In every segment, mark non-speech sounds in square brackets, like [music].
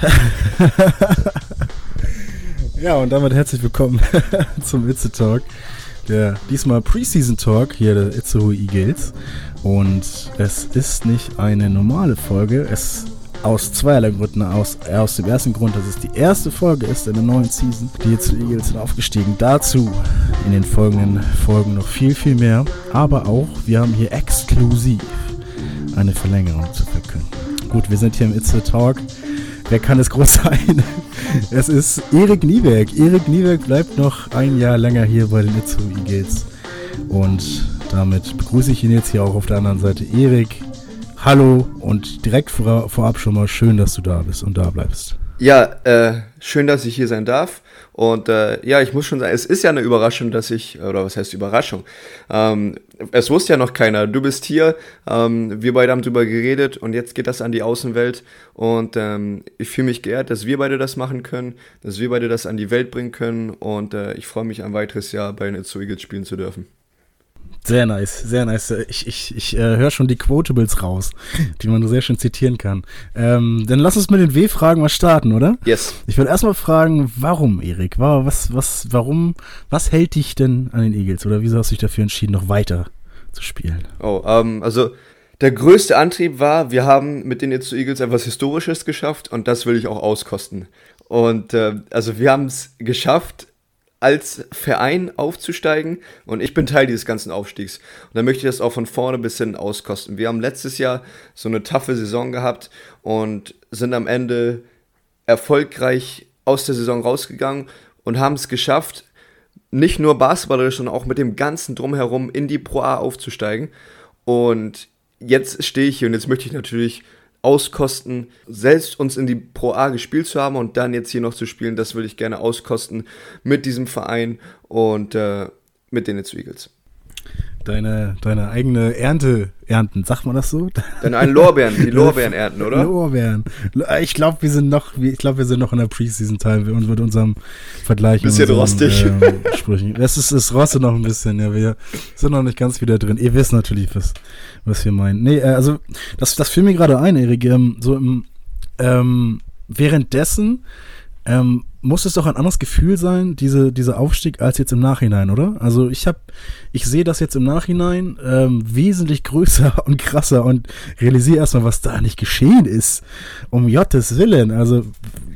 [laughs] ja, und damit herzlich willkommen [laughs] zum Itze Talk. Der diesmal Preseason Talk hier der Itzehoe Eagles. Und es ist nicht eine normale Folge. Es aus zweierlei Gründen. Aus, aus dem ersten Grund, dass es die erste Folge ist in der neuen Season. Die zu Eagles sind aufgestiegen. Dazu in den folgenden Folgen noch viel, viel mehr. Aber auch, wir haben hier exklusiv eine Verlängerung zu verkünden. Gut, wir sind hier im It's the Talk. Wer kann es groß sein? Es ist Erik Nieberg. Erik Nieberg bleibt noch ein Jahr länger hier bei den Itzu Eagles. Und damit begrüße ich ihn jetzt hier auch auf der anderen Seite. Erik, hallo und direkt vor, vorab schon mal schön, dass du da bist und da bleibst. Ja, äh, schön, dass ich hier sein darf. Und äh, ja, ich muss schon sagen, es ist ja eine Überraschung, dass ich, oder was heißt Überraschung? Ähm, es wusste ja noch keiner. Du bist hier, ähm, wir beide haben drüber geredet und jetzt geht das an die Außenwelt. Und ähm, ich fühle mich geehrt, dass wir beide das machen können, dass wir beide das an die Welt bringen können. Und äh, ich freue mich, ein weiteres Jahr bei den It's spielen zu dürfen. Sehr nice, sehr nice. Ich, ich, ich äh, höre schon die Quotables raus, die man sehr schön zitieren kann. Ähm, dann lass uns mit den W-Fragen mal starten, oder? Yes. Ich würde erstmal fragen, warum, Erik? Was, was, warum, was hält dich denn an den Eagles? Oder wieso hast du dich dafür entschieden, noch weiter zu spielen? Oh, ähm, also der größte Antrieb war, wir haben mit den Itzu Eagles etwas Historisches geschafft und das will ich auch auskosten. Und äh, also wir haben es geschafft, als Verein aufzusteigen und ich bin Teil dieses ganzen Aufstiegs. Und dann möchte ich das auch von vorne bis hin auskosten. Wir haben letztes Jahr so eine taffe Saison gehabt und sind am Ende erfolgreich aus der Saison rausgegangen und haben es geschafft, nicht nur basketballerisch, sondern auch mit dem ganzen Drumherum in die Pro A aufzusteigen. Und jetzt stehe ich hier und jetzt möchte ich natürlich auskosten, selbst uns in die Pro A gespielt zu haben und dann jetzt hier noch zu spielen, das würde ich gerne auskosten mit diesem Verein und äh, mit den It's Eagles deine, deine eigene Ernte ernten, sagt man das so? Deine einen Lorbeeren, die [laughs] Lorbeeren ernten, oder? Lorbeeren. Ich glaube, wir sind noch, ich glaube, wir sind noch in der Preseason-Teil und mit unserem Vergleich. Bisschen unseren, rostig. Äh, Sprüchen. Es ist, es rostet noch ein bisschen, ja. Wir sind noch nicht ganz wieder drin. Ihr wisst natürlich, was, was wir meinen. Nee, äh, also, das, das fiel mir gerade ein, Erik. Ähm, so im, ähm, währenddessen, ähm, muss es doch ein anderes Gefühl sein, diese, dieser Aufstieg, als jetzt im Nachhinein, oder? Also ich habe, ich sehe das jetzt im Nachhinein ähm, wesentlich größer [laughs] und krasser und realisiere erstmal, was da nicht geschehen ist. Um Jottes Willen. Also,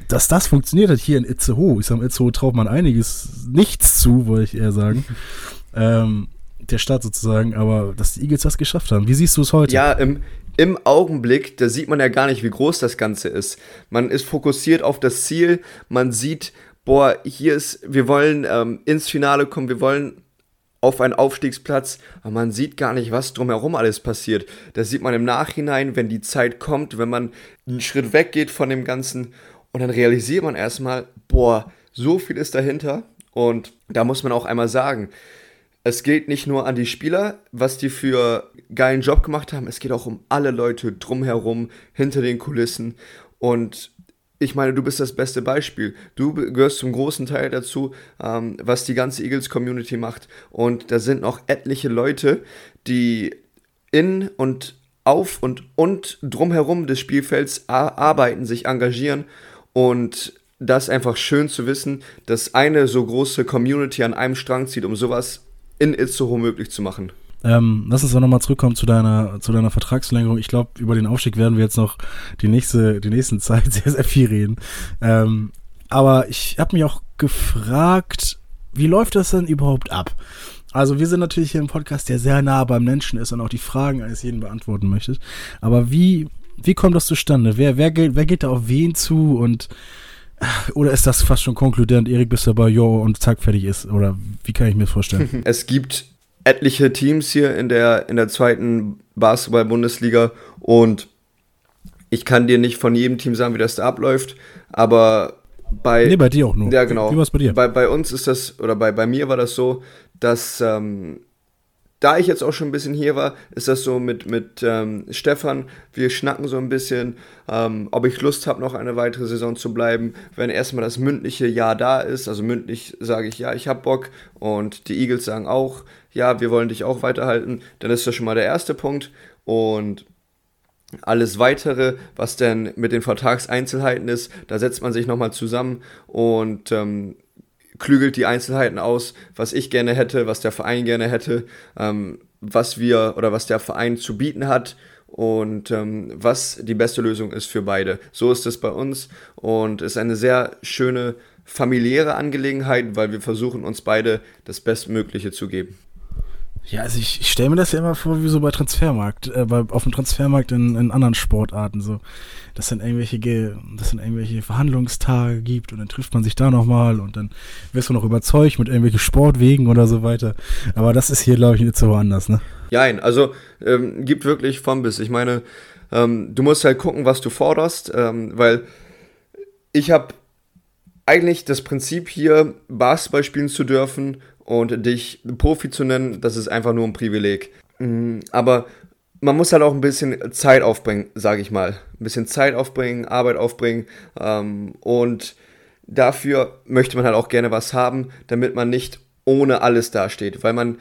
dass das funktioniert hat hier in Itzehoe. Ich sage, Itzehoe traut man einiges nichts zu, wollte ich eher sagen. [laughs] ähm, der Stadt sozusagen, aber dass die Eagles das geschafft haben. Wie siehst du es heute? Ja, im, im Augenblick, da sieht man ja gar nicht, wie groß das Ganze ist. Man ist fokussiert auf das Ziel, man sieht, boah, hier ist, wir wollen ähm, ins Finale kommen, wir wollen auf einen Aufstiegsplatz, aber man sieht gar nicht, was drumherum alles passiert. Das sieht man im Nachhinein, wenn die Zeit kommt, wenn man einen Schritt weggeht von dem Ganzen. Und dann realisiert man erstmal, boah, so viel ist dahinter. Und da muss man auch einmal sagen, es geht nicht nur an die Spieler, was die für geilen Job gemacht haben, es geht auch um alle Leute drumherum, hinter den Kulissen. Und ich meine, du bist das beste Beispiel. Du gehörst zum großen Teil dazu, ähm, was die ganze Eagles-Community macht. Und da sind noch etliche Leute, die in und auf und, und drumherum des Spielfelds arbeiten, sich engagieren. Und das ist einfach schön zu wissen, dass eine so große Community an einem Strang zieht, um sowas in Itzehoe möglich zu machen. Ähm, lass uns doch nochmal zurückkommen zu deiner, zu deiner Vertragsverlängerung. Ich glaube, über den Aufstieg werden wir jetzt noch die nächste, die nächsten Zeit [laughs] sehr, sehr viel reden. Ähm, aber ich habe mich auch gefragt, wie läuft das denn überhaupt ab? Also wir sind natürlich hier im Podcast, der sehr nah beim Menschen ist und auch die Fragen eines jeden beantworten möchte. Aber wie, wie kommt das zustande? Wer, wer, wer geht da auf wen zu und oder ist das fast schon konkludent, Erik bist dabei, jo, und zack, fertig ist? Oder wie kann ich mir das vorstellen? [laughs] Es gibt etliche Teams hier in der, in der zweiten Basketball-Bundesliga und ich kann dir nicht von jedem Team sagen, wie das da abläuft, aber bei. Nee, bei dir auch nur. Ja, genau. Wie, wie war's bei dir? Bei, bei uns ist das, oder bei, bei mir war das so, dass ähm, da ich jetzt auch schon ein bisschen hier war, ist das so mit, mit ähm, Stefan, wir schnacken so ein bisschen, ähm, ob ich Lust habe, noch eine weitere Saison zu bleiben, wenn erstmal das mündliche Ja da ist. Also mündlich sage ich ja, ich habe Bock und die Eagles sagen auch, ja, wir wollen dich auch weiterhalten. Dann ist das schon mal der erste Punkt und alles weitere, was denn mit den Vertragseinzelheiten ist, da setzt man sich nochmal zusammen und ähm, klügelt die Einzelheiten aus, was ich gerne hätte, was der Verein gerne hätte, ähm, was wir oder was der Verein zu bieten hat und ähm, was die beste Lösung ist für beide. So ist es bei uns und ist eine sehr schöne familiäre Angelegenheit, weil wir versuchen uns beide das Bestmögliche zu geben. Ja, also ich, ich stelle mir das ja immer vor, wie so bei Transfermarkt, äh, bei, auf dem Transfermarkt in, in anderen Sportarten so, dass dann irgendwelche, dass dann irgendwelche Verhandlungstage gibt und dann trifft man sich da nochmal und dann wirst du noch überzeugt mit irgendwelchen Sportwegen oder so weiter. Aber das ist hier, glaube ich, nicht so anders, ne? Nein, also ähm, gibt wirklich vom bis. Ich meine, ähm, du musst halt gucken, was du forderst, ähm, weil ich habe eigentlich das Prinzip hier, Basketball spielen zu dürfen und dich Profi zu nennen, das ist einfach nur ein Privileg. Mhm, aber man muss halt auch ein bisschen Zeit aufbringen, sage ich mal. Ein bisschen Zeit aufbringen, Arbeit aufbringen. Ähm, und dafür möchte man halt auch gerne was haben, damit man nicht ohne alles dasteht. Weil man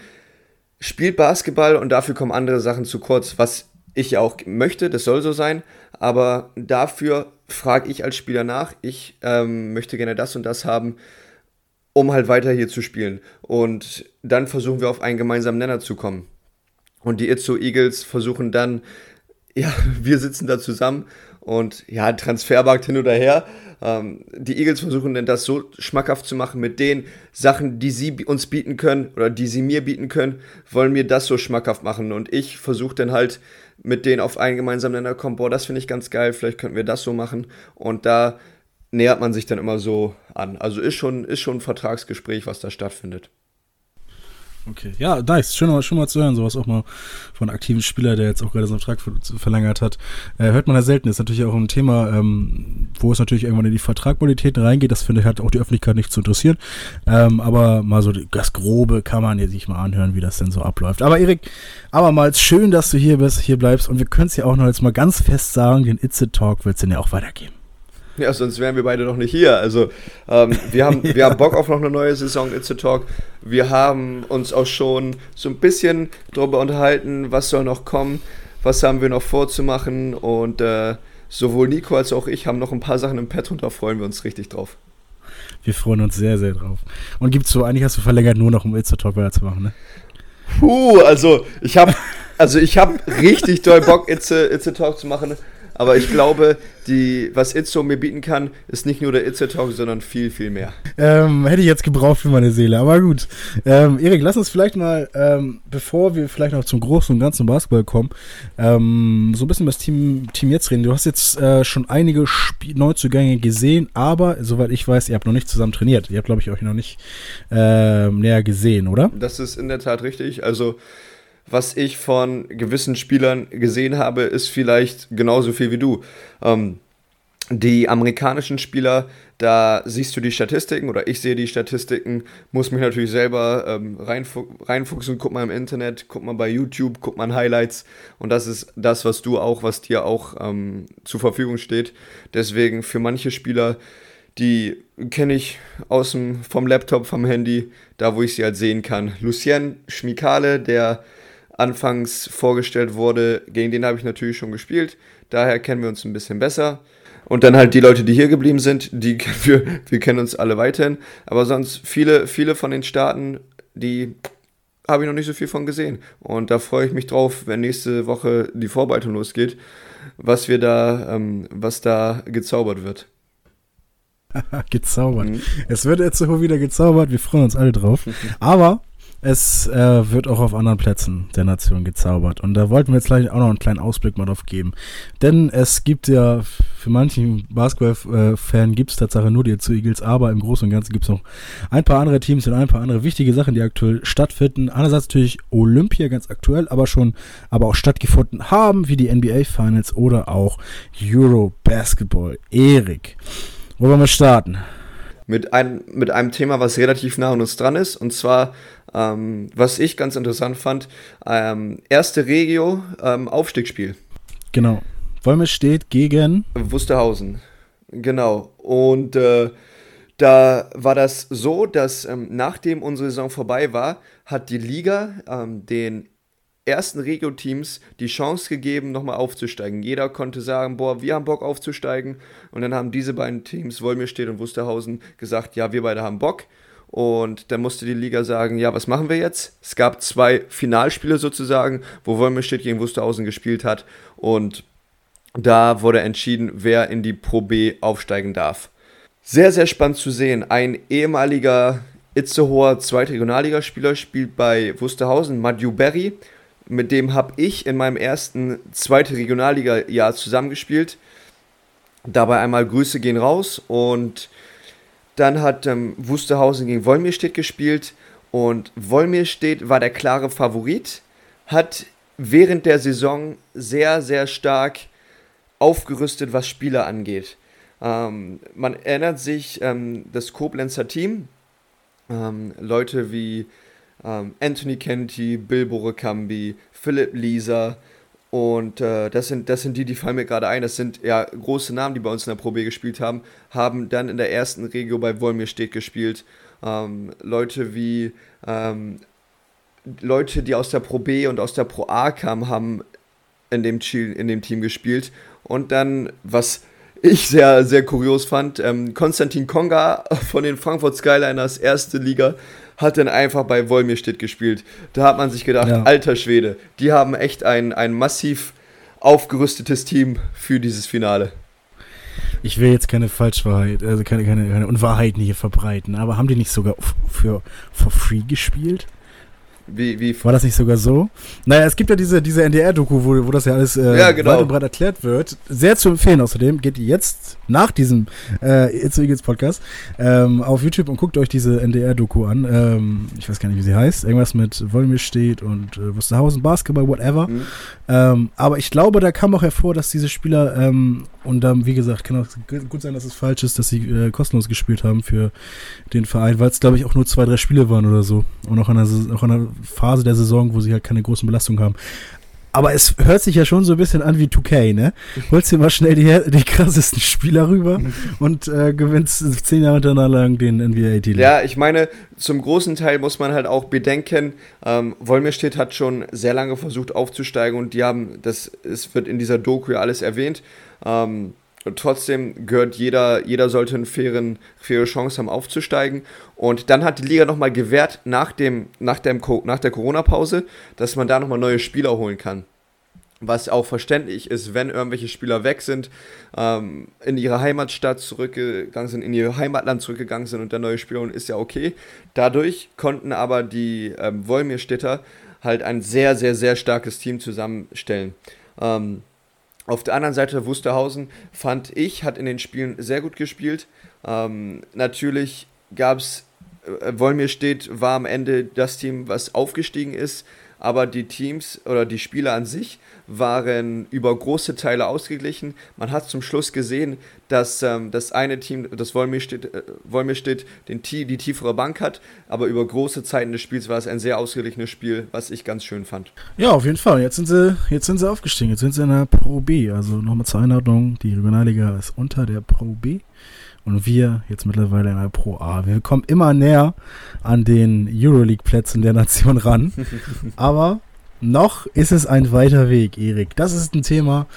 spielt Basketball und dafür kommen andere Sachen zu kurz, was ich ja auch möchte, das soll so sein. Aber dafür frage ich als Spieler nach. Ich ähm, möchte gerne das und das haben um halt weiter hier zu spielen. Und dann versuchen wir auf einen gemeinsamen Nenner zu kommen. Und die Itzo Eagles versuchen dann, ja, [laughs] wir sitzen da zusammen und ja, Transfermarkt hin oder her. Ähm, die Eagles versuchen dann das so schmackhaft zu machen mit den Sachen, die sie uns bieten können oder die sie mir bieten können, wollen mir das so schmackhaft machen. Und ich versuche dann halt mit denen auf einen gemeinsamen Nenner kommen, boah, das finde ich ganz geil, vielleicht könnten wir das so machen. Und da nähert man sich dann immer so an. Also ist schon, ist schon ein Vertragsgespräch, was da stattfindet. Okay, ja, nice. Schön, schon mal zu hören, sowas auch mal von einem aktiven Spieler, der jetzt auch gerade so einen Vertrag verlängert hat. Äh, hört man ja selten. Ist natürlich auch ein Thema, ähm, wo es natürlich irgendwann in die Vertragqualität reingeht. Das finde ich hat auch die Öffentlichkeit nicht zu interessieren. Ähm, aber mal so das Grobe kann man ja sich mal anhören, wie das denn so abläuft. Aber Erik, abermals schön, dass du hier bist, hier bleibst. Und wir können es ja auch noch jetzt mal ganz fest sagen, den Itze Talk wird es denn ja auch weitergeben. Ja, sonst wären wir beide noch nicht hier. Also ähm, wir, haben, ja. [laughs] wir haben Bock auf noch eine neue Saison It's a Talk. Wir haben uns auch schon so ein bisschen darüber unterhalten, was soll noch kommen, was haben wir noch vorzumachen. Und äh, sowohl Nico als auch ich haben noch ein paar Sachen im Pad und da freuen wir uns richtig drauf. Wir freuen uns sehr, sehr drauf. Und gibt's so, eigentlich hast du verlängert, nur noch um It's a Talk weiterzumachen, ne? Puh, also ich habe also ich habe richtig doll Bock, It's a, It's a Talk zu machen. Aber ich glaube, die, was Itzo mir bieten kann, ist nicht nur der Itzo Talk, sondern viel, viel mehr. Ähm, hätte ich jetzt gebraucht für meine Seele, aber gut. Ähm, Erik, lass uns vielleicht mal, ähm, bevor wir vielleicht noch zum großen und ganzen Basketball kommen, ähm, so ein bisschen über das Team, Team jetzt reden. Du hast jetzt äh, schon einige Sp Neuzugänge gesehen, aber soweit ich weiß, ihr habt noch nicht zusammen trainiert. Ihr habt, glaube ich, euch noch nicht äh, näher gesehen, oder? Das ist in der Tat richtig. Also was ich von gewissen Spielern gesehen habe, ist vielleicht genauso viel wie du. Ähm, die amerikanischen Spieler, da siehst du die Statistiken oder ich sehe die Statistiken, muss mich natürlich selber ähm, reinfu reinfuchsen, guck mal im Internet, guck mal bei YouTube, guck mal Highlights und das ist das, was du auch, was dir auch ähm, zur Verfügung steht. Deswegen für manche Spieler, die kenne ich aus dem, vom Laptop, vom Handy, da wo ich sie halt sehen kann. Lucien Schmikale, der anfangs vorgestellt wurde, gegen den habe ich natürlich schon gespielt. Daher kennen wir uns ein bisschen besser. Und dann halt die Leute, die hier geblieben sind, die [laughs] wir, wir kennen uns alle weiterhin. Aber sonst viele, viele von den Staaten, die habe ich noch nicht so viel von gesehen. Und da freue ich mich drauf, wenn nächste Woche die Vorbereitung losgeht, was wir da, ähm, was da gezaubert wird. [laughs] gezaubert. Mhm. Es wird jetzt so wieder gezaubert, wir freuen uns alle drauf. [laughs] Aber es äh, wird auch auf anderen Plätzen der Nation gezaubert. Und da wollten wir jetzt gleich auch noch einen kleinen Ausblick mal drauf geben. Denn es gibt ja, für manchen Basketball-Fan gibt es Tatsache nur die zu Eagles, aber im Großen und Ganzen gibt es noch ein paar andere Teams und ein paar andere wichtige Sachen, die aktuell stattfinden. Einerseits natürlich Olympia ganz aktuell, aber schon, aber auch stattgefunden haben, wie die NBA Finals oder auch Euro Basketball. Erik, wo wollen wir starten? Mit einem, mit einem Thema, was relativ nah an uns dran ist, und zwar ähm, was ich ganz interessant fand, ähm, erste Regio ähm, Aufstiegsspiel. Genau. Wolme steht gegen Wusterhausen. Genau. Und äh, da war das so, dass ähm, nachdem unsere Saison vorbei war, hat die Liga ähm, den ersten Regio-Teams die Chance gegeben, nochmal aufzusteigen. Jeder konnte sagen, boah, wir haben Bock aufzusteigen. Und dann haben diese beiden Teams, Wolmirstedt und Wusterhausen, gesagt, ja, wir beide haben Bock. Und dann musste die Liga sagen, ja, was machen wir jetzt? Es gab zwei Finalspiele sozusagen, wo Wolmirstedt gegen Wusterhausen gespielt hat. Und da wurde entschieden, wer in die Pro B aufsteigen darf. Sehr, sehr spannend zu sehen. Ein ehemaliger Itzehoer Zweitregionalligaspieler spielt bei Wusterhausen, Madju Berry mit dem habe ich in meinem ersten zweite Regionalliga-Jahr zusammengespielt. Dabei einmal Grüße gehen raus und dann hat ähm, Wusterhausen gegen Wolmirstedt gespielt und Wolmirstedt war der klare Favorit, hat während der Saison sehr, sehr stark aufgerüstet, was Spieler angeht. Ähm, man erinnert sich, ähm, das Koblenzer Team, ähm, Leute wie ähm, Anthony Kennedy, Bill Borekambi, Philipp Lisa. Und äh, das, sind, das sind die, die fallen mir gerade ein. Das sind ja große Namen, die bei uns in der Pro B gespielt haben. Haben dann in der ersten Regio bei Wolmirstedt gespielt. Ähm, Leute wie ähm, Leute, die aus der Pro B und aus der Pro A kamen, haben in dem, in dem Team gespielt. Und dann, was ich sehr, sehr kurios fand, ähm, Konstantin Konga von den Frankfurt Skyliners, erste Liga, hat dann einfach bei Wolmirstedt gespielt. Da hat man sich gedacht, ja. alter Schwede, die haben echt ein, ein massiv aufgerüstetes Team für dieses Finale. Ich will jetzt keine Falschwahrheit, also keine, keine, keine Unwahrheiten hier verbreiten, aber haben die nicht sogar für for free gespielt? Wie, wie War das nicht sogar so? Naja, es gibt ja diese, diese NDR-Doku, wo, wo das ja alles äh, ja, genau. weit und breit erklärt wird. Sehr zu empfehlen außerdem. Geht jetzt nach diesem äh, It's Eagles Podcast ähm, auf YouTube und guckt euch diese NDR-Doku an. Ähm, ich weiß gar nicht, wie sie heißt. Irgendwas mit Wolmir steht und äh, Wusterhausen, Basketball, whatever. Mhm. Ähm, aber ich glaube, da kam auch hervor, dass diese Spieler, ähm, und dann, wie gesagt, kann auch gut sein, dass es falsch ist, dass sie äh, kostenlos gespielt haben für den Verein, weil es, glaube ich, auch nur zwei, drei Spiele waren oder so. Und auch an einer, auch an einer Phase der Saison, wo sie halt keine großen Belastungen haben. Aber es hört sich ja schon so ein bisschen an wie 2K, ne? Holst dir mal schnell die, die krassesten Spieler rüber und äh, gewinnst zehn Jahre hintereinander lang den NBA-Titel. Ja, ich meine, zum großen Teil muss man halt auch bedenken, ähm, Wolmirstedt hat schon sehr lange versucht aufzusteigen und die haben, das es wird in dieser Doku ja alles erwähnt, ähm, und trotzdem gehört jeder, jeder sollte eine fairen, faire Chance haben aufzusteigen. Und dann hat die Liga nochmal gewährt nach, dem, nach, dem, nach der Corona-Pause, dass man da nochmal neue Spieler holen kann. Was auch verständlich ist, wenn irgendwelche Spieler weg sind, ähm, in ihre Heimatstadt zurückgegangen sind, in ihr Heimatland zurückgegangen sind und der neue Spieler ist ja okay. Dadurch konnten aber die ähm, Wolmirstädter halt ein sehr, sehr, sehr starkes Team zusammenstellen. Ähm, auf der anderen Seite Wusterhausen fand ich, hat in den Spielen sehr gut gespielt. Ähm, natürlich gab es, äh, Wolmir steht, war am Ende das Team, was aufgestiegen ist, aber die Teams oder die Spieler an sich waren über große Teile ausgeglichen. Man hat zum Schluss gesehen, dass ähm, das eine Team, das Wolmirstedt, äh, Wolmirstedt den, die tiefere Bank hat, aber über große Zeiten des Spiels war es ein sehr ausgeglichenes Spiel, was ich ganz schön fand. Ja, auf jeden Fall. Jetzt sind sie, jetzt sind sie aufgestiegen. Jetzt sind sie in der Pro B. Also nochmal zur Einordnung, die Regionalliga ist unter der Pro B. Und wir jetzt mittlerweile in der Pro A. Wir kommen immer näher an den Euroleague-Plätzen der Nation ran. [laughs] Aber noch ist es ein weiter Weg, Erik. Das ist ein Thema.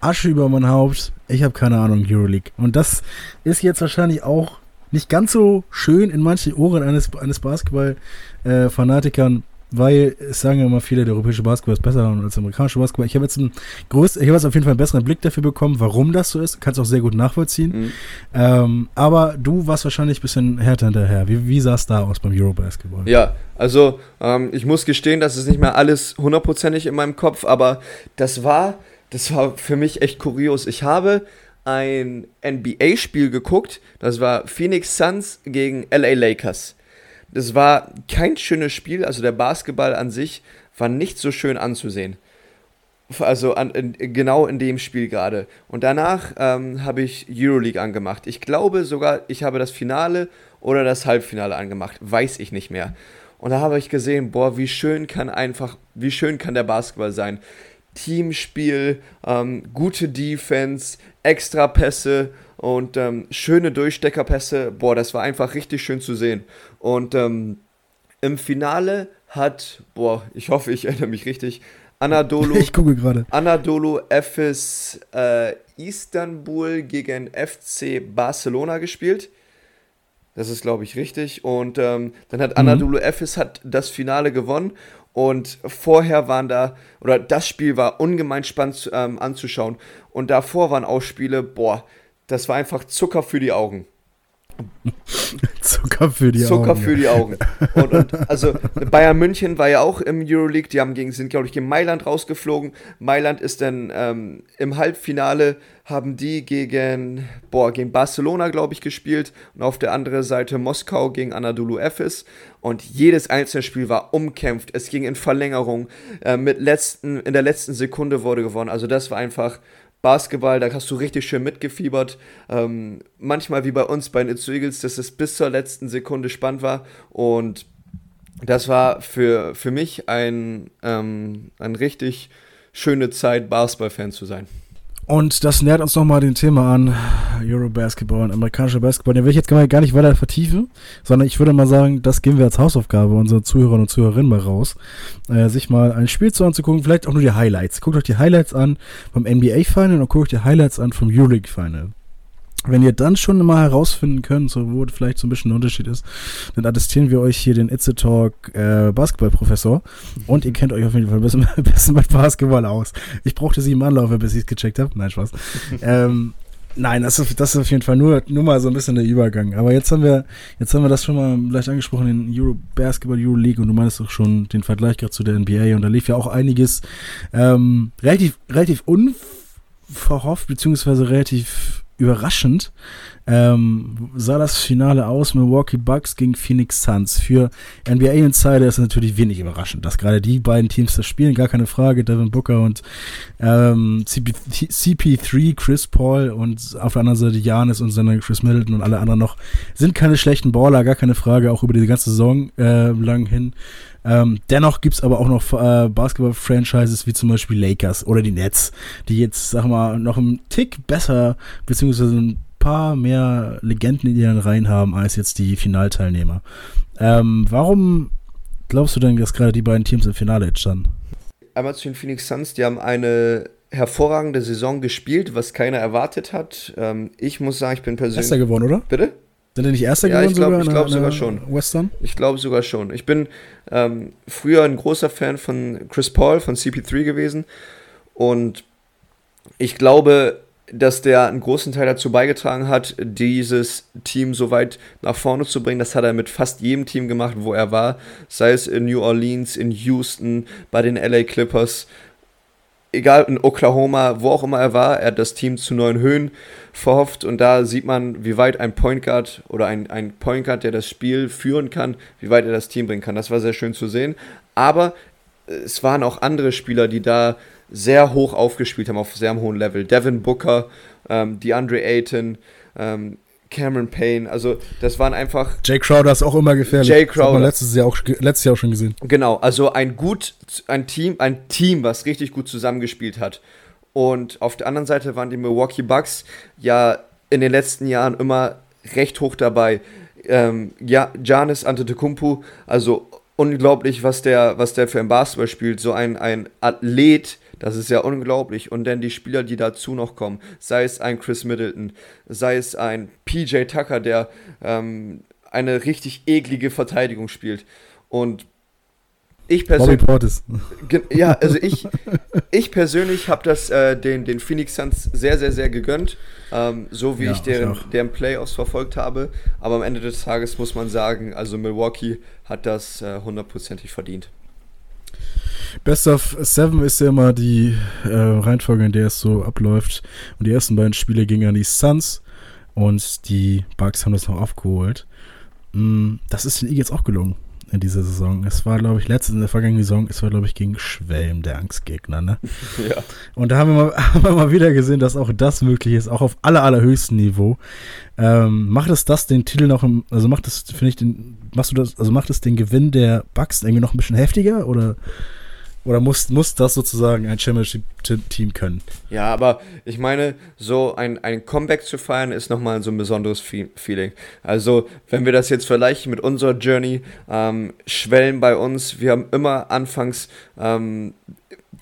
Asche über mein Haupt. Ich habe keine Ahnung, Euroleague. Und das ist jetzt wahrscheinlich auch nicht ganz so schön in manchen Ohren eines, eines Basketball-Fanatikern. Weil es sagen ja immer viele, der europäische Basketball ist besser als der amerikanische Basketball. Ich habe jetzt, einen größ, ich hab jetzt auf jeden Fall einen besseren Blick dafür bekommen, warum das so ist. Kannst auch sehr gut nachvollziehen. Mhm. Ähm, aber du warst wahrscheinlich ein bisschen härter hinterher. Wie, wie sah es da aus beim Eurobasketball? Ja, also ähm, ich muss gestehen, das ist nicht mehr alles hundertprozentig in meinem Kopf, aber das war, das war für mich echt kurios. Ich habe ein NBA-Spiel geguckt, das war Phoenix Suns gegen LA Lakers. Das war kein schönes Spiel, also der Basketball an sich war nicht so schön anzusehen. Also an, in, genau in dem Spiel gerade. Und danach ähm, habe ich Euroleague angemacht. Ich glaube sogar, ich habe das Finale oder das Halbfinale angemacht. Weiß ich nicht mehr. Und da habe ich gesehen, boah, wie schön kann einfach, wie schön kann der Basketball sein. Teamspiel, ähm, gute Defense, extra Pässe und ähm, schöne Durchsteckerpässe. Boah, das war einfach richtig schön zu sehen. Und ähm, Im Finale hat, boah, ich hoffe, ich erinnere mich richtig, Anadolu, [laughs] ich gucke gerade. Anadolu Efes äh, Istanbul gegen FC Barcelona gespielt. Das ist, glaube ich, richtig. Und ähm, dann hat Anadolu mhm. Efes hat das Finale gewonnen. Und vorher waren da, oder das Spiel war ungemein spannend ähm, anzuschauen. Und davor waren auch Spiele, boah, das war einfach Zucker für die Augen. [laughs] Zucker für die Zucker Augen. Zucker für die Augen. Und, und, also Bayern München war ja auch im Euroleague, die haben gegen, sind, glaube ich, gegen Mailand rausgeflogen. Mailand ist dann ähm, im Halbfinale, haben die gegen, boah, gegen Barcelona, glaube ich, gespielt. Und auf der anderen Seite Moskau gegen Anadolu Efes. Und jedes einzelne Spiel war umkämpft. Es ging in Verlängerung. Äh, mit letzten, in der letzten Sekunde wurde gewonnen. Also das war einfach Basketball, da hast du richtig schön mitgefiebert. Ähm, manchmal wie bei uns bei den It's Eagles, dass es bis zur letzten Sekunde spannend war. Und das war für, für mich ein, ähm, eine richtig schöne Zeit, Basketball-Fan zu sein. Und das nähert uns nochmal den Thema an, Eurobasketball und amerikanischer Basketball. Den will ich jetzt gar nicht weiter vertiefen, sondern ich würde mal sagen, das geben wir als Hausaufgabe unseren Zuhörern und Zuhörerinnen mal raus, äh, sich mal ein Spiel zu anzugucken, vielleicht auch nur die Highlights. Guckt euch die Highlights an vom NBA-Final und guckt euch die Highlights an vom Euroleague-Final. Wenn ihr dann schon mal herausfinden könnt, so wo vielleicht so ein bisschen ein Unterschied ist, dann attestieren wir euch hier den Itze Talk äh, Basketball-Professor und ihr kennt euch auf jeden Fall ein bisschen, [laughs] ein bisschen mit Basketball aus. Ich brauchte sie im Anlauf, bis ich es gecheckt habe. Nein, Spaß. [laughs] ähm, nein, das ist, das ist auf jeden Fall nur, nur mal so ein bisschen der Übergang. Aber jetzt haben wir, jetzt haben wir das schon mal leicht angesprochen, den Euro Basketball Euro League und du meinst doch schon den Vergleich gerade zu der NBA und da lief ja auch einiges ähm, relativ, relativ unverhofft, beziehungsweise relativ überraschend ähm, sah das Finale aus Milwaukee Bucks gegen Phoenix Suns. Für NBA Insider ist es natürlich wenig überraschend, dass gerade die beiden Teams das spielen, gar keine Frage. Devin Booker und ähm, CP, CP3, Chris Paul und auf der anderen Seite Janis und seine Chris Middleton und alle anderen noch sind keine schlechten Baller, gar keine Frage, auch über die ganze Saison äh, lang hin. Ähm, dennoch gibt es aber auch noch äh, Basketball-Franchises wie zum Beispiel Lakers oder die Nets, die jetzt, sag mal, noch einen Tick besser, beziehungsweise ein paar mehr Legenden in ihren Reihen haben als jetzt die Finalteilnehmer. Ähm, warum glaubst du denn, dass gerade die beiden Teams im Finale jetzt standen? Einmal zu den Phoenix Suns, die haben eine hervorragende Saison gespielt, was keiner erwartet hat. Ähm, ich muss sagen, ich bin persönlich. Erster geworden, oder? Bitte? Sind die nicht Erster ja, geworden? Ich glaube glaub sogar schon. Western? Ich glaube sogar schon. Ich bin ähm, früher ein großer Fan von Chris Paul, von CP3 gewesen. Und ich glaube, dass der einen großen Teil dazu beigetragen hat, dieses Team so weit nach vorne zu bringen. Das hat er mit fast jedem Team gemacht, wo er war. Sei es in New Orleans, in Houston, bei den LA Clippers egal in Oklahoma, wo auch immer er war, er hat das Team zu neuen Höhen verhofft und da sieht man, wie weit ein Point Guard oder ein, ein Point Guard, der das Spiel führen kann, wie weit er das Team bringen kann. Das war sehr schön zu sehen. Aber es waren auch andere Spieler, die da sehr hoch aufgespielt haben, auf sehr hohem Level. Devin Booker, ähm, DeAndre Ayton, ähm, Cameron Payne. Also das waren einfach. Jay Crowder ist auch immer gefährlich. Jay Crowder. Das hat man letztes Jahr, auch, letztes Jahr auch schon gesehen. Genau, also ein gut, ein Team, ein Team, was richtig gut zusammengespielt hat. Und auf der anderen Seite waren die Milwaukee Bucks ja in den letzten Jahren immer recht hoch dabei. Ähm, ja, Giannis Antetokounmpo, also unglaublich, was der, was der für ein Basketball spielt. So ein, ein Athlet, das ist ja unglaublich. Und dann die Spieler, die dazu noch kommen, sei es ein Chris Middleton, sei es ein PJ Tucker, der ähm, eine richtig eklige Verteidigung spielt. Und ich persönlich. Ja, also ich, [laughs] ich persönlich habe das äh, den, den Phoenix Suns sehr, sehr, sehr gegönnt. Ähm, so wie ja, ich deren, ich deren Playoffs verfolgt habe. Aber am Ende des Tages muss man sagen, also Milwaukee hat das äh, hundertprozentig äh, verdient. Best of Seven ist ja immer die äh, Reihenfolge, in der es so abläuft. Und die ersten beiden Spiele gingen an die Suns und die Bucks haben das noch aufgeholt. Mm, das ist den Eagles auch gelungen in dieser Saison. Es war, glaube ich, letzte in der vergangenen Saison, es war, glaube ich, gegen Schwelm, der Angstgegner, ne? [laughs] Ja. Und da haben wir, mal, [laughs] haben wir mal wieder gesehen, dass auch das möglich ist, auch auf aller, allerhöchstem Niveau. Ähm, macht es das den Titel noch im, also macht es, finde ich, den, machst du das, also macht es den Gewinn der Bucks irgendwie noch ein bisschen heftiger oder Oder muss, muss das sozusagen ein Championship-Team können? Ja, aber ich meine, so ein, ein Comeback zu feiern ist nochmal so ein besonderes Feeling. Also, wenn wir das jetzt vergleichen mit unserer Journey, ähm, Schwellen bei uns, wir haben immer anfangs ähm,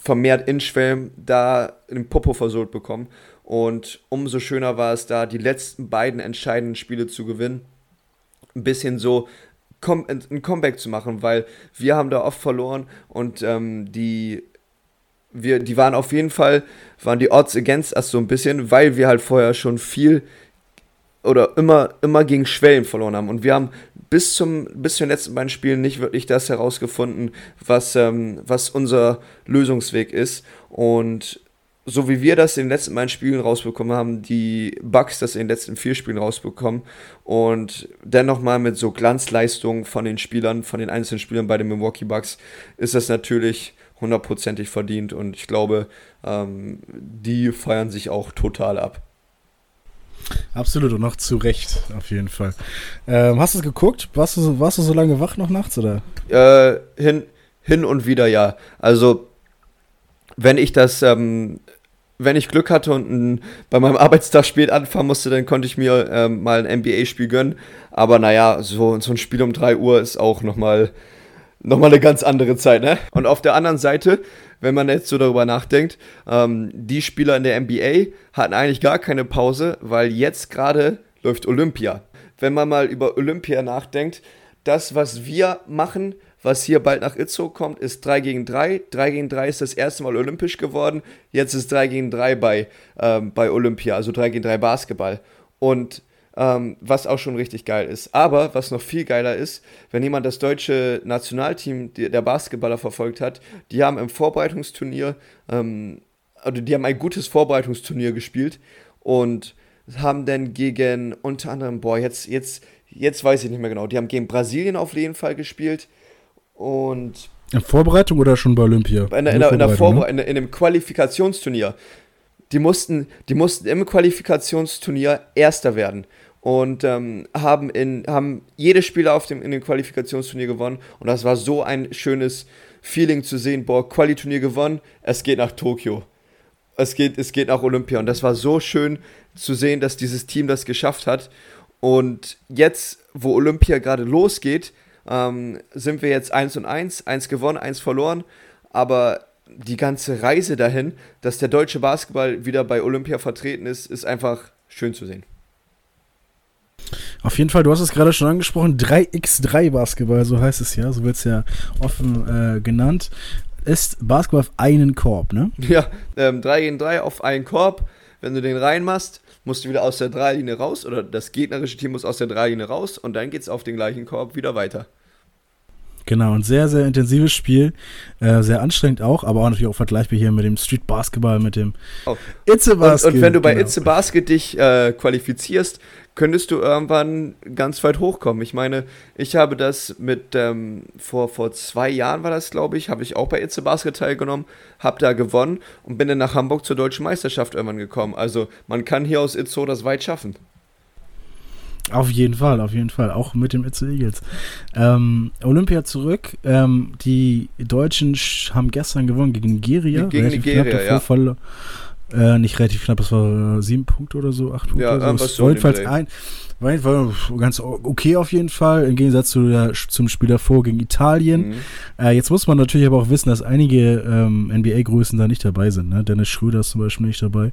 vermehrt in Schwellen da den Popo versohlt bekommen. Und umso schöner war es da, die letzten beiden entscheidenden Spiele zu gewinnen. Ein bisschen so ein Comeback zu machen, weil wir haben da oft verloren und ähm, die wir, die waren auf jeden Fall, waren die Odds against us so ein bisschen, weil wir halt vorher schon viel oder immer, immer gegen Schwellen verloren haben. Und wir haben bis zum, bis zu den letzten beiden Spielen nicht wirklich das herausgefunden, was, ähm, was unser Lösungsweg ist. Und so wie wir das in den letzten beiden Spielen rausbekommen haben, die Bugs das in den letzten vier Spielen rausbekommen und dennoch mal mit so Glanzleistungen von den Spielern, von den einzelnen Spielern bei den Milwaukee Bucks, ist das natürlich hundertprozentig verdient und ich glaube, ähm, die feiern sich auch total ab. Absolut und noch zu Recht, auf jeden Fall. Ähm, hast du es geguckt? Warst du, warst du so lange wach noch nachts, oder? Äh, hin, hin und wieder ja. Also, wenn ich das ähm, wenn ich Glück hatte und ein, bei meinem [laughs] Arbeitstag spät anfangen musste, dann konnte ich mir ähm, mal ein NBA-Spiel gönnen. Aber naja, so, so ein Spiel um 3 Uhr ist auch nochmal noch mal eine ganz andere Zeit. Ne? Und auf der anderen Seite, wenn man jetzt so darüber nachdenkt, ähm, die Spieler in der NBA hatten eigentlich gar keine Pause, weil jetzt gerade läuft Olympia. Wenn man mal über Olympia nachdenkt, das, was wir machen, was hier bald nach Itzo kommt, ist 3 gegen 3. 3 gegen 3 ist das erste Mal olympisch geworden. Jetzt ist 3 gegen 3 bei, ähm, bei Olympia, also 3 gegen 3 Basketball. Und ähm, was auch schon richtig geil ist. Aber was noch viel geiler ist, wenn jemand das deutsche Nationalteam der Basketballer verfolgt hat, die haben im Vorbereitungsturnier, ähm, also die haben ein gutes Vorbereitungsturnier gespielt und haben dann gegen unter anderem, boah, jetzt, jetzt, jetzt weiß ich nicht mehr genau, die haben gegen Brasilien auf jeden Fall gespielt, und in Vorbereitung oder schon bei Olympia? In, in, in, der, ne? in, in dem Qualifikationsturnier. Die mussten, die mussten im Qualifikationsturnier Erster werden und ähm, haben, in, haben jede Spieler auf dem, in dem Qualifikationsturnier gewonnen. Und das war so ein schönes Feeling zu sehen, boah, Quali-Turnier gewonnen, es geht nach Tokio. Es geht, es geht nach Olympia. Und das war so schön zu sehen, dass dieses Team das geschafft hat. Und jetzt, wo Olympia gerade losgeht, ähm, sind wir jetzt 1 und 1, 1 gewonnen, 1 verloren, aber die ganze Reise dahin, dass der deutsche Basketball wieder bei Olympia vertreten ist, ist einfach schön zu sehen. Auf jeden Fall, du hast es gerade schon angesprochen, 3x3 Basketball, so heißt es ja, so wird es ja offen äh, genannt. Ist Basketball auf einen Korb, ne? [laughs] Ja, ähm, 3 gegen 3 auf einen Korb. Wenn du den reinmachst, musst du wieder aus der Dreilinie raus oder das gegnerische Team muss aus der Dreilinie raus und dann geht es auf den gleichen Korb wieder weiter. Genau, ein sehr, sehr intensives Spiel. Äh, sehr anstrengend auch, aber auch natürlich auch vergleichbar hier mit dem Street Basketball, mit dem oh. Itze Basket. Und, und, wenn du bei genau. Itze Basket dich äh, qualifizierst, könntest du irgendwann ganz weit hochkommen. Ich meine, ich habe das mit, ähm, vor, vor zwei Jahren war das, glaube ich, habe ich auch bei Itze Basket teilgenommen, habe da gewonnen und bin dann nach Hamburg zur deutschen Meisterschaft irgendwann gekommen. Also man kann hier aus Itzo das weit schaffen. Auf jeden Fall, auf jeden Fall. Auch mit dem Itze Eagles. Ähm, Olympia zurück. Ähm, die Deutschen haben gestern gewonnen gegen Nigeria. Gegen Nigeria, knapp, ja. Voll, äh, nicht relativ knapp, das war sieben Punkte oder so, acht Punkte. Ja, oder so jedenfalls ein, war ganz okay auf jeden Fall, im Gegensatz zu der, zum Spiel davor gegen Italien. Mhm. Äh, jetzt muss man natürlich aber auch wissen, dass einige ähm, NBA-Größen da nicht dabei sind. Ne? Dennis Schröder ist zum Beispiel nicht dabei.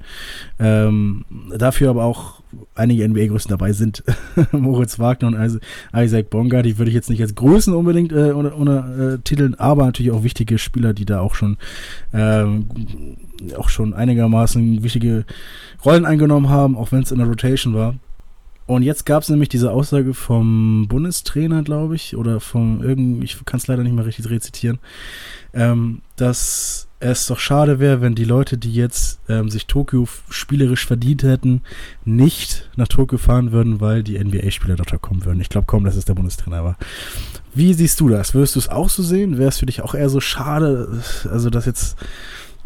Ähm, dafür aber auch einige NBA-Größen dabei sind. [laughs] Moritz Wagner und Isaac Bonga, die würde ich jetzt nicht als Größen unbedingt äh, ohne, ohne äh, titeln, aber natürlich auch wichtige Spieler, die da auch schon ähm, auch schon einigermaßen wichtige Rollen eingenommen haben, auch wenn es in der Rotation war. Und jetzt gab es nämlich diese Aussage vom Bundestrainer, glaube ich, oder vom irgend, ich kann es leider nicht mehr richtig rezitieren, ähm, dass es doch schade wäre, wenn die Leute, die jetzt ähm, sich Tokio spielerisch verdient hätten, nicht nach Tokio fahren würden, weil die NBA-Spieler dort kommen würden. Ich glaube kaum, dass es der Bundestrainer war. Wie siehst du das? Würdest du es auch so sehen? Wäre es für dich auch eher so schade, also dass jetzt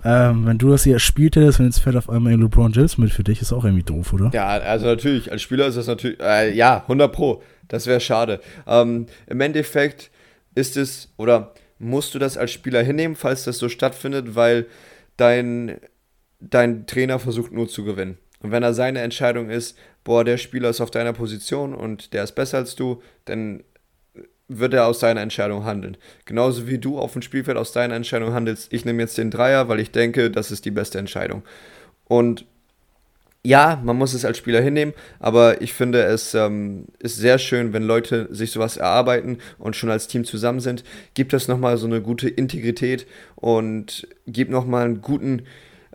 ähm, wenn du das hier erspielt hättest, wenn jetzt fährt auf einmal LeBron James mit für dich, ist auch irgendwie doof, oder? Ja, also natürlich, als Spieler ist das natürlich, äh, ja, 100 Pro. Das wäre schade. Ähm, Im Endeffekt ist es, oder musst du das als Spieler hinnehmen, falls das so stattfindet, weil dein, dein Trainer versucht nur zu gewinnen. Und wenn er seine Entscheidung ist, boah, der Spieler ist auf deiner Position und der ist besser als du, dann wird er aus seiner Entscheidung handeln. Genauso wie du auf dem Spielfeld aus deiner Entscheidung handelst. Ich nehme jetzt den Dreier, weil ich denke, das ist die beste Entscheidung. Und ja, man muss es als Spieler hinnehmen, aber ich finde, es ähm, ist sehr schön, wenn Leute sich sowas erarbeiten und schon als Team zusammen sind. Gibt das nochmal so eine gute Integrität und gibt nochmal einen guten,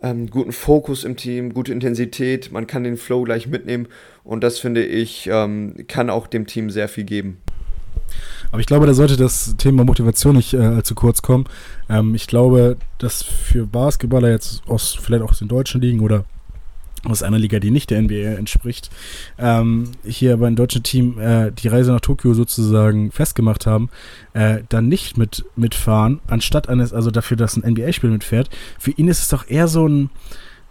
ähm, guten Fokus im Team, gute Intensität. Man kann den Flow gleich mitnehmen und das finde ich, ähm, kann auch dem Team sehr viel geben. Aber ich glaube, da sollte das Thema Motivation nicht äh, allzu kurz kommen. Ähm, ich glaube, dass für Basketballer jetzt aus vielleicht auch aus den deutschen Ligen oder aus einer Liga, die nicht der NBA entspricht, ähm, hier beim deutschen Team äh, die Reise nach Tokio sozusagen festgemacht haben, äh, dann nicht mit, mitfahren, anstatt eines, also dafür, dass ein NBA-Spiel mitfährt. Für ihn ist es doch eher so ein,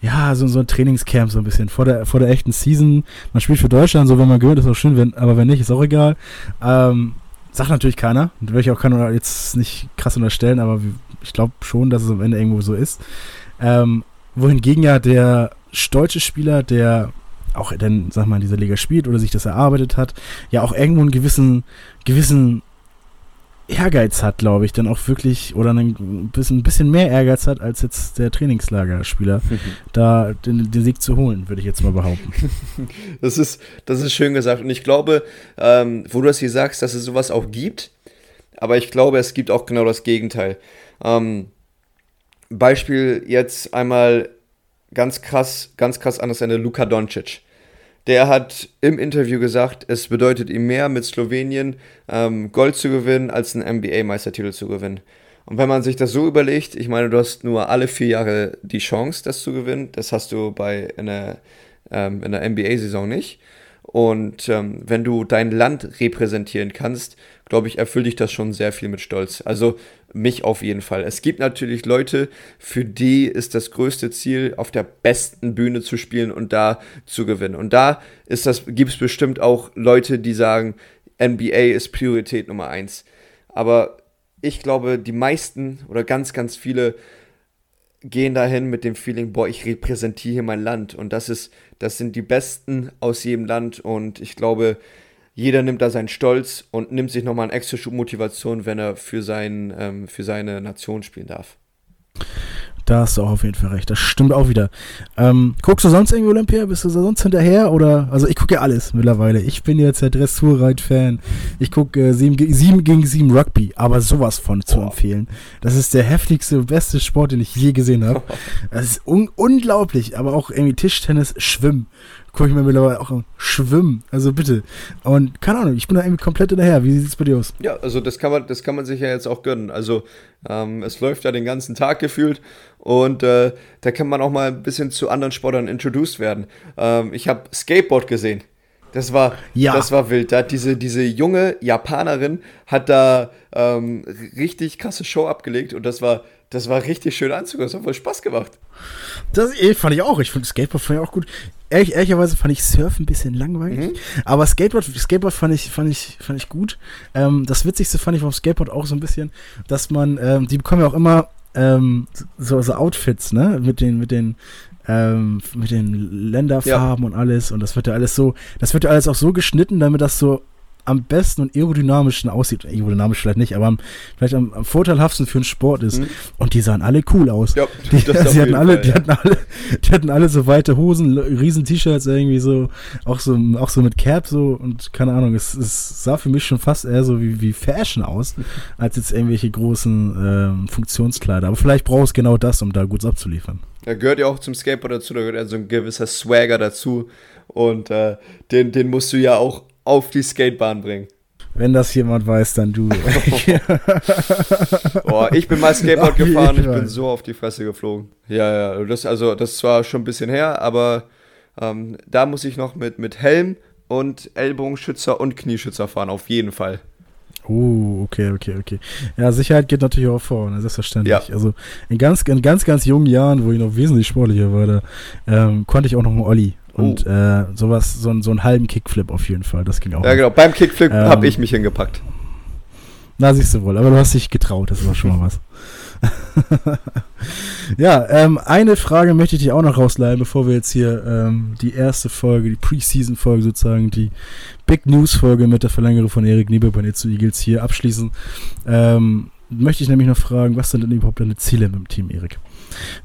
ja, so, so ein Trainingscamp so ein bisschen vor der, vor der echten Season. Man spielt für Deutschland, so wenn man gehört, ist auch schön, wenn, aber wenn nicht, ist auch egal. Ähm, sagt natürlich keiner, da will ich auch keiner jetzt nicht krass unterstellen, aber ich glaube schon, dass es am Ende irgendwo so ist. Ähm, wohingegen ja der deutsche Spieler, der auch dann, sag mal, in dieser Liga spielt oder sich das erarbeitet hat, ja auch irgendwo einen gewissen, gewissen Ehrgeiz hat, glaube ich, dann auch wirklich, oder ein bisschen, ein bisschen mehr Ehrgeiz hat, als jetzt der Trainingslagerspieler, [laughs] da den, den, Sieg zu holen, würde ich jetzt mal behaupten. [laughs] Das ist, das ist schön gesagt. Und ich glaube, ähm, wo du das hier sagst, dass es sowas auch gibt, aber ich glaube, es gibt auch genau das Gegenteil. Ähm, Beispiel jetzt einmal ganz krass, ganz krass anders eine Luka Doncic. Der hat im Interview gesagt, es bedeutet ihm mehr, mit Slowenien ähm, Gold zu gewinnen, als einen NBA-Meistertitel zu gewinnen. Und wenn man sich das so überlegt, ich meine, du hast nur alle vier Jahre die Chance, das zu gewinnen. Das hast du bei einer, ähm, in NBA-Saison nicht. Und ähm, wenn du dein Land repräsentieren kannst, glaube ich, erfüllt dich das schon sehr viel mit Stolz. Also mich auf jeden Fall. Es gibt natürlich Leute, für die ist das größte Ziel, auf der besten Bühne zu spielen und da zu gewinnen. Und da gibt es bestimmt auch Leute, die sagen, NBA ist Priorität Nummer eins. Aber ich glaube, die meisten oder ganz, ganz viele gehen dahin mit dem Feeling, boah, ich repräsentiere hier mein Land und das ist, das sind die Besten aus jedem Land und ich glaube, jeder nimmt da seinen Stolz und nimmt sich nochmal eine extra Schubmotivation, wenn er für, sein, ähm, für seine Nation spielen darf. Da hast du auch auf jeden Fall recht. Das stimmt auch wieder. Ähm, guckst du sonst irgendwie Olympia? Bist du sonst hinterher? Oder? Also ich gucke ja alles mittlerweile. Ich bin jetzt der Dressurreit-Fan. Ich gucke äh, 7, 7 gegen 7 Rugby, aber sowas von zu oh. empfehlen. Das ist der heftigste, beste Sport, den ich je gesehen habe. Das [laughs] ist un unglaublich. Aber auch irgendwie Tischtennis, Schwimmen gucke ich mir mittlerweile auch am Schwimmen. Also bitte. Und keine Ahnung, ich bin da irgendwie komplett hinterher. Wie sieht es bei dir aus? Ja, also das kann man, das kann man sich ja jetzt auch gönnen. Also ähm, es läuft ja den ganzen Tag gefühlt und äh, da kann man auch mal ein bisschen zu anderen Sportlern introduced werden. Ähm, ich habe Skateboard gesehen. Das war, ja. das war wild. Da diese, diese junge Japanerin hat da ähm, richtig krasse Show abgelegt und das war, das war richtig schön anzugucken. Das hat voll Spaß gemacht. Das eh, fand ich auch. Ich finde Skateboard fand ich auch gut. Ehrlich, ehrlicherweise fand ich Surfen ein bisschen langweilig. Mhm. Aber Skateboard, Skateboard fand ich, fand ich, fand ich gut. Ähm, das Witzigste fand ich vom Skateboard auch so ein bisschen, dass man, ähm, die bekommen ja auch immer ähm, so, so Outfits, ne? Mit den, mit den, ähm, mit den Länderfarben ja. und alles. Und das wird ja alles so, das wird ja alles auch so geschnitten, damit das so am besten und aerodynamischen aussieht. Aerodynamisch vielleicht nicht, aber am, vielleicht am, am, vorteilhaftesten für einen Sport ist. Mhm. Und die sahen alle cool aus. Ja, [laughs] die, sie hatten alle, Fall, die, hatten alle, die hatten alle so weite Hosen, riesen T-Shirts irgendwie so, auch so, auch so mit Cap so und keine Ahnung, es, es sah für mich schon fast eher so wie, wie Fashion aus, [laughs] als jetzt irgendwelche großen ähm, Funktionskleider. Aber vielleicht brauchst du genau das, um da gut abzuliefern. Da gehört ja auch zum Skateboard dazu, da gehört ja so ein gewisser Swagger dazu. Und äh, den, den musst du ja auch auf die Skatebahn bringen. Wenn das jemand weiß, dann du. [laughs] Boah, ich bin mal Skateboard gefahren, ich bin so auf die Fresse geflogen. Ja, ja, das, also, das war schon ein bisschen her, aber ähm, da muss ich noch mit, mit Helm und Ellbogenschützer und Knieschützer fahren, auf jeden Fall. Uh, okay, okay, okay. Ja, Sicherheit geht natürlich auch vor, ne, selbstverständlich. Ja. Also in ganz, in ganz, ganz jungen Jahren, wo ich noch wesentlich sportlicher war, da ähm, konnte ich auch noch einen Olli. Und oh. äh, sowas, so, so einen halben Kickflip auf jeden Fall, das ging auch. Ja, genau, beim Kickflip ähm, habe ich mich hingepackt. Na, siehst du wohl, aber du hast dich getraut, das war schon mal was. [laughs] ja, ähm, eine Frage möchte ich dich auch noch rausleihen, bevor wir jetzt hier ähm, die erste Folge, die Preseason-Folge sozusagen, die Big News-Folge mit der Verlängerung von Erik bei den Eagles hier abschließen. Ähm, möchte ich nämlich noch fragen, was sind denn überhaupt deine Ziele mit dem Team, Erik?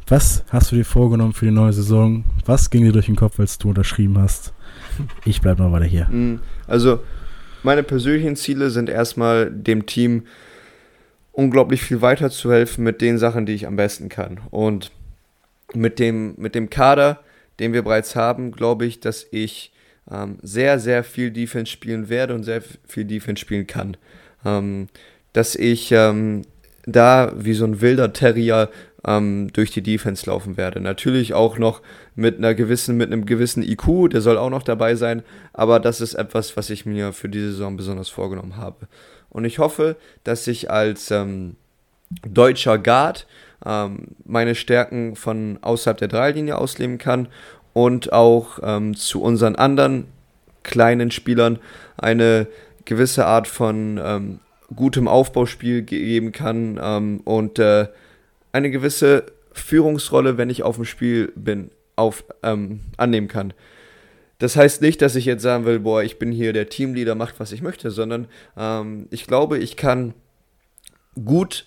Was hast du dir vorgenommen für die neue Saison? Was ging dir durch den Kopf, als du unterschrieben hast? Ich bleibe noch weiter hier. Mm, also, meine persönlichen Ziele sind erstmal dem Team unglaublich viel weiterzuhelfen mit den Sachen, die ich am besten kann. Und mit dem, mit dem Kader, den wir bereits haben, glaube ich, dass ich ähm, sehr, sehr viel Defense spielen werde und sehr viel Defense spielen kann. Ähm, dass ich ähm, da wie so ein wilder Terrier ähm, durch die Defense laufen werde. Natürlich auch noch mit einer gewissen, mit einem gewissen IQ, der soll auch noch dabei sein, aber das ist etwas, was ich mir für diese Saison besonders vorgenommen habe. Und ich hoffe, dass ich als ähm, deutscher Guard ähm, meine Stärken von außerhalb der Dreilinie ausleben kann und auch ähm, zu unseren anderen kleinen Spielern eine gewisse Art von ähm, gutem Aufbauspiel geben kann ähm, und äh, eine gewisse Führungsrolle, wenn ich auf dem Spiel bin, auf, ähm, annehmen kann. Das heißt nicht, dass ich jetzt sagen will, boah, ich bin hier der Teamleader, macht was ich möchte, sondern ähm, ich glaube, ich kann gut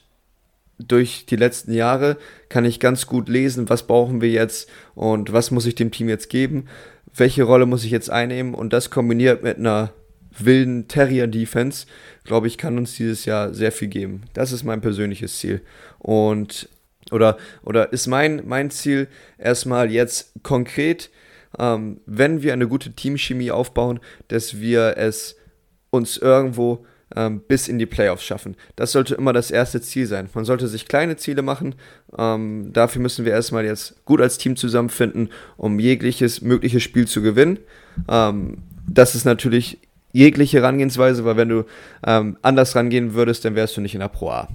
durch die letzten Jahre, kann ich ganz gut lesen, was brauchen wir jetzt und was muss ich dem Team jetzt geben, welche Rolle muss ich jetzt einnehmen und das kombiniert mit einer wilden Terrier-Defense, glaube ich, kann uns dieses Jahr sehr viel geben. Das ist mein persönliches Ziel. Und oder, oder ist mein, mein Ziel erstmal jetzt konkret, ähm, wenn wir eine gute Teamchemie aufbauen, dass wir es uns irgendwo ähm, bis in die Playoffs schaffen. Das sollte immer das erste Ziel sein. Man sollte sich kleine Ziele machen. Ähm, dafür müssen wir erstmal jetzt gut als Team zusammenfinden, um jegliches mögliche Spiel zu gewinnen. Ähm, das ist natürlich jegliche Herangehensweise, weil wenn du ähm, anders rangehen würdest, dann wärst du nicht in der Pro A.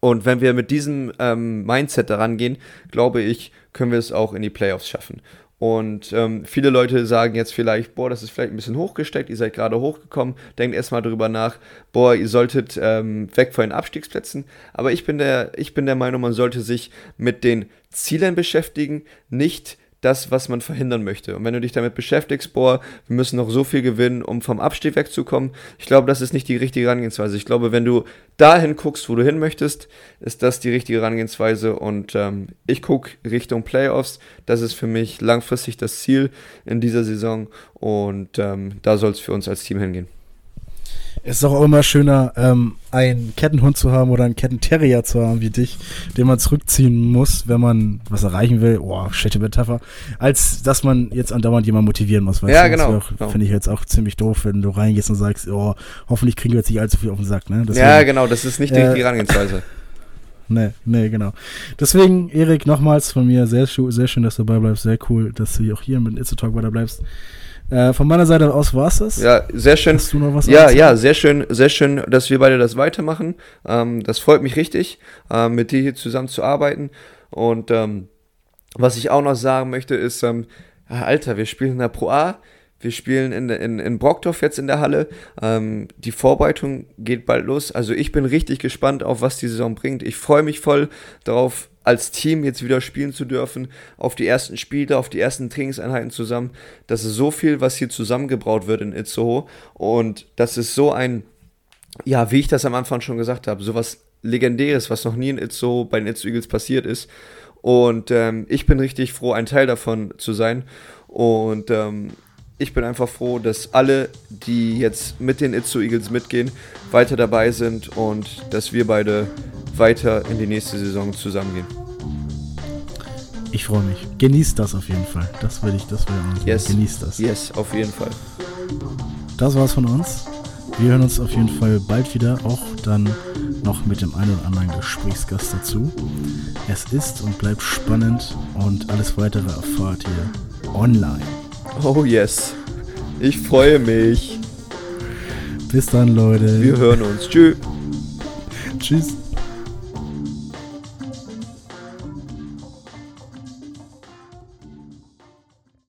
Und wenn wir mit diesem ähm, Mindset daran gehen, glaube ich, können wir es auch in die Playoffs schaffen. Und ähm, viele Leute sagen jetzt vielleicht, boah, das ist vielleicht ein bisschen hochgesteckt, ihr seid gerade hochgekommen, denkt erstmal drüber nach, boah, ihr solltet ähm, weg von den Abstiegsplätzen. Aber ich bin, der, ich bin der Meinung, man sollte sich mit den Zielen beschäftigen, nicht das, was man verhindern möchte. Und wenn du dich damit beschäftigst, boah, wir müssen noch so viel gewinnen, um vom Abstieg wegzukommen, ich glaube, das ist nicht die richtige Herangehensweise. Ich glaube, wenn du dahin guckst, wo du hin möchtest, ist das die richtige Herangehensweise. Und ähm, ich gucke Richtung Playoffs. Das ist für mich langfristig das Ziel in dieser Saison. Und ähm, da soll es für uns als Team hingehen. Es ist auch immer schöner, ähm, einen Kettenhund zu haben oder einen Kettenterrier zu haben wie dich, den man zurückziehen muss, wenn man was erreichen will. Oh, schlechte Metapher. Als dass man jetzt andauernd jemanden motivieren muss. ja, du? genau. genau. Finde ich jetzt auch ziemlich doof, wenn du reingehst und sagst, oh, hoffentlich kriegen wir jetzt nicht allzu viel auf den Sack. Ne? Deswegen, ja, genau. Das ist nicht die, äh, Herangehensweise. [laughs] Nee, nee, genau. Deswegen, Erik, nochmals von mir, sehr, sehr schön, dass du dabei bleibst. Sehr cool, dass du auch hier mit It's a Talk weiter bleibst. Äh, von meiner Seite aus war es das. Ja, sehr schön. Hast du noch was ja, ja, sehr schön, sehr schön, dass wir beide das weitermachen. Ähm, das freut mich richtig, äh, mit dir hier zusammen zu arbeiten. Und ähm, was ich auch noch sagen möchte, ist, ähm, Alter, wir spielen in der Pro A. Wir spielen in, in, in Brockdorf jetzt in der Halle. Ähm, die Vorbereitung geht bald los. Also ich bin richtig gespannt auf, was die Saison bringt. Ich freue mich voll darauf, als Team jetzt wieder spielen zu dürfen, auf die ersten Spiele, auf die ersten Trainingseinheiten zusammen. Das ist so viel, was hier zusammengebraut wird in Itzehoe. Und das ist so ein, ja, wie ich das am Anfang schon gesagt habe, so was Legendäres, was noch nie in Itzehoe bei den Itzehoe Eagles passiert ist. Und ähm, ich bin richtig froh, ein Teil davon zu sein. Und ähm, ich bin einfach froh, dass alle, die jetzt mit den Itzu Eagles mitgehen, weiter dabei sind und dass wir beide weiter in die nächste Saison zusammengehen. Ich freue mich. Genießt das auf jeden Fall. Das will ich, das will ich yes. Genießt das. Yes, auf jeden Fall. Das war's von uns. Wir hören uns auf jeden Fall bald wieder, auch dann noch mit dem einen oder anderen Gesprächsgast dazu. Es ist und bleibt spannend und alles weitere erfahrt ihr online. Oh yes. Ich freue mich. Bis dann, Leute. Wir hören uns. Tschüss. Tschüss.